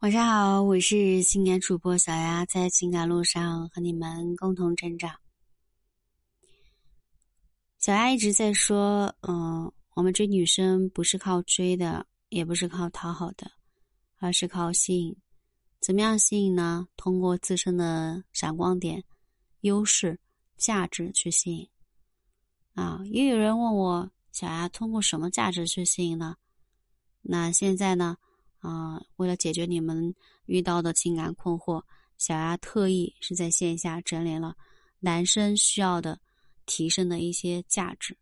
晚上好，我是情感主播小丫，在情感路上和你们共同成长。小丫一直在说，嗯，我们追女生不是靠追的，也不是靠讨好的，而是靠吸引。怎么样吸引呢？通过自身的闪光点、优势、价值去吸引。啊，也有人问我，小丫通过什么价值去吸引呢？那现在呢？啊，为了解决你们遇到的情感困惑，小丫特意是在线下整理了男生需要的提升的一些价值，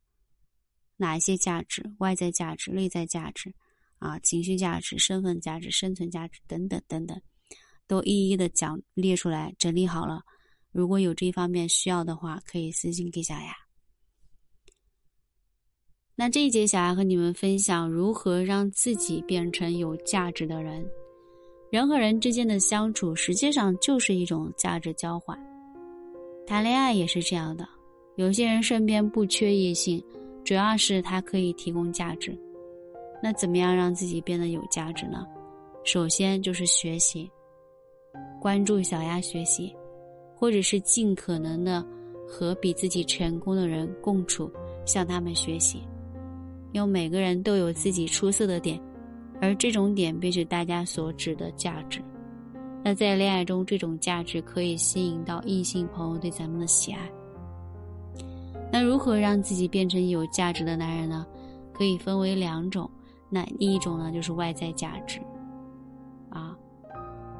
哪一些价值？外在价值、内在价值，啊，情绪价值、身份价值、生存价值等等等等，都一一的讲列出来，整理好了。如果有这方面需要的话，可以私信给小丫。那这一节，小丫和你们分享如何让自己变成有价值的人。人和人之间的相处，实际上就是一种价值交换。谈恋爱也是这样的。有些人身边不缺异性，主要是他可以提供价值。那怎么样让自己变得有价值呢？首先就是学习，关注小丫学习，或者是尽可能的和比自己成功的人共处，向他们学习。因为每个人都有自己出色的点，而这种点便是大家所指的价值。那在恋爱中，这种价值可以吸引到异性朋友对咱们的喜爱。那如何让自己变成有价值的男人呢？可以分为两种。那第一种呢，就是外在价值，啊，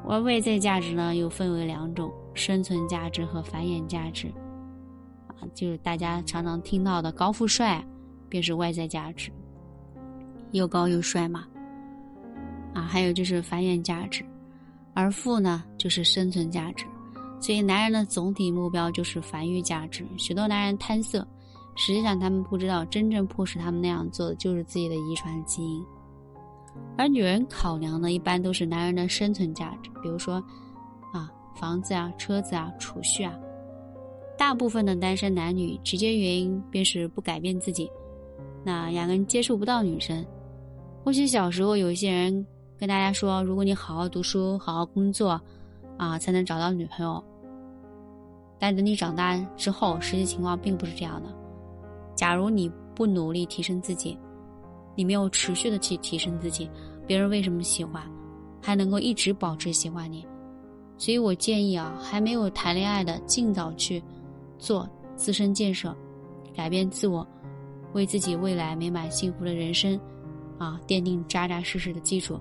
而外在价值呢又分为两种：生存价值和繁衍价值。啊，就是大家常常听到的高富帅。便是外在价值，又高又帅嘛，啊，还有就是繁衍价值，而富呢就是生存价值，所以男人的总体目标就是繁育价值。许多男人贪色，实际上他们不知道，真正迫使他们那样做的就是自己的遗传基因。而女人考量的，一般都是男人的生存价值，比如说啊，房子啊、车子啊、储蓄啊。大部分的单身男女，直接原因便是不改变自己。那压根接触不到女生，或许小时候有一些人跟大家说，如果你好好读书、好好工作，啊，才能找到女朋友。但等你长大之后，实际情况并不是这样的。假如你不努力提升自己，你没有持续的去提升自己，别人为什么喜欢，还能够一直保持喜欢你？所以我建议啊，还没有谈恋爱的，尽早去做自身建设，改变自我。为自己未来美满幸福的人生，啊，奠定扎扎实实的基础。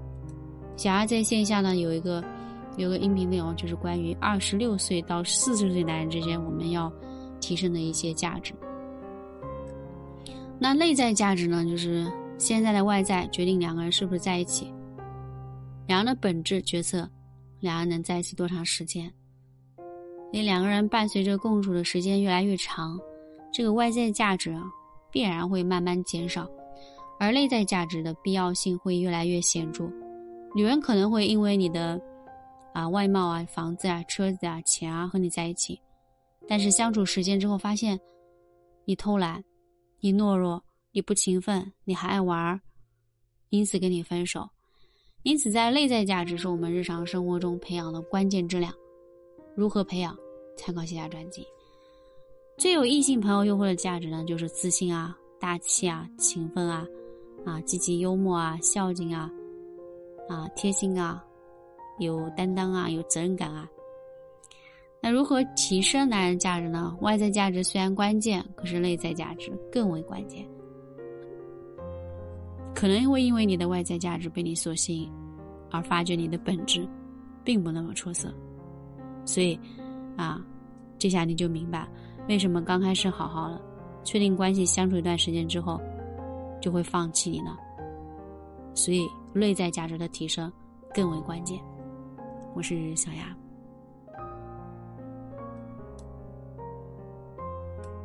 小丫在线下呢有一个，有个音频内容，就是关于二十六岁到四十岁男人之间我们要提升的一些价值。那内在价值呢，就是现在的外在决定两个人是不是在一起，两人的本质决策，两人能在一起多长时间。因为两个人伴随着共处的时间越来越长，这个外在价值啊。必然会慢慢减少，而内在价值的必要性会越来越显著。女人可能会因为你的啊外貌啊、房子啊、车子啊、钱啊和你在一起，但是相处时间之后发现你偷懒、你懦弱、你不勤奋、你还爱玩儿，因此跟你分手。因此，在内在价值是我们日常生活中培养的关键质量。如何培养？参考下专辑。最有异性朋友诱惑的价值呢，就是自信啊、大气啊、勤奋啊、啊积极幽默啊、孝敬啊、啊贴心啊、有担当啊、有责任感啊。那如何提升男人价值呢？外在价值虽然关键，可是内在价值更为关键。可能会因为你的外在价值被你所吸引，而发觉你的本质并不那么出色。所以，啊，这下你就明白。为什么刚开始好好的，确定关系相处一段时间之后，就会放弃你呢？所以内在价值的提升更为关键。我是小雅。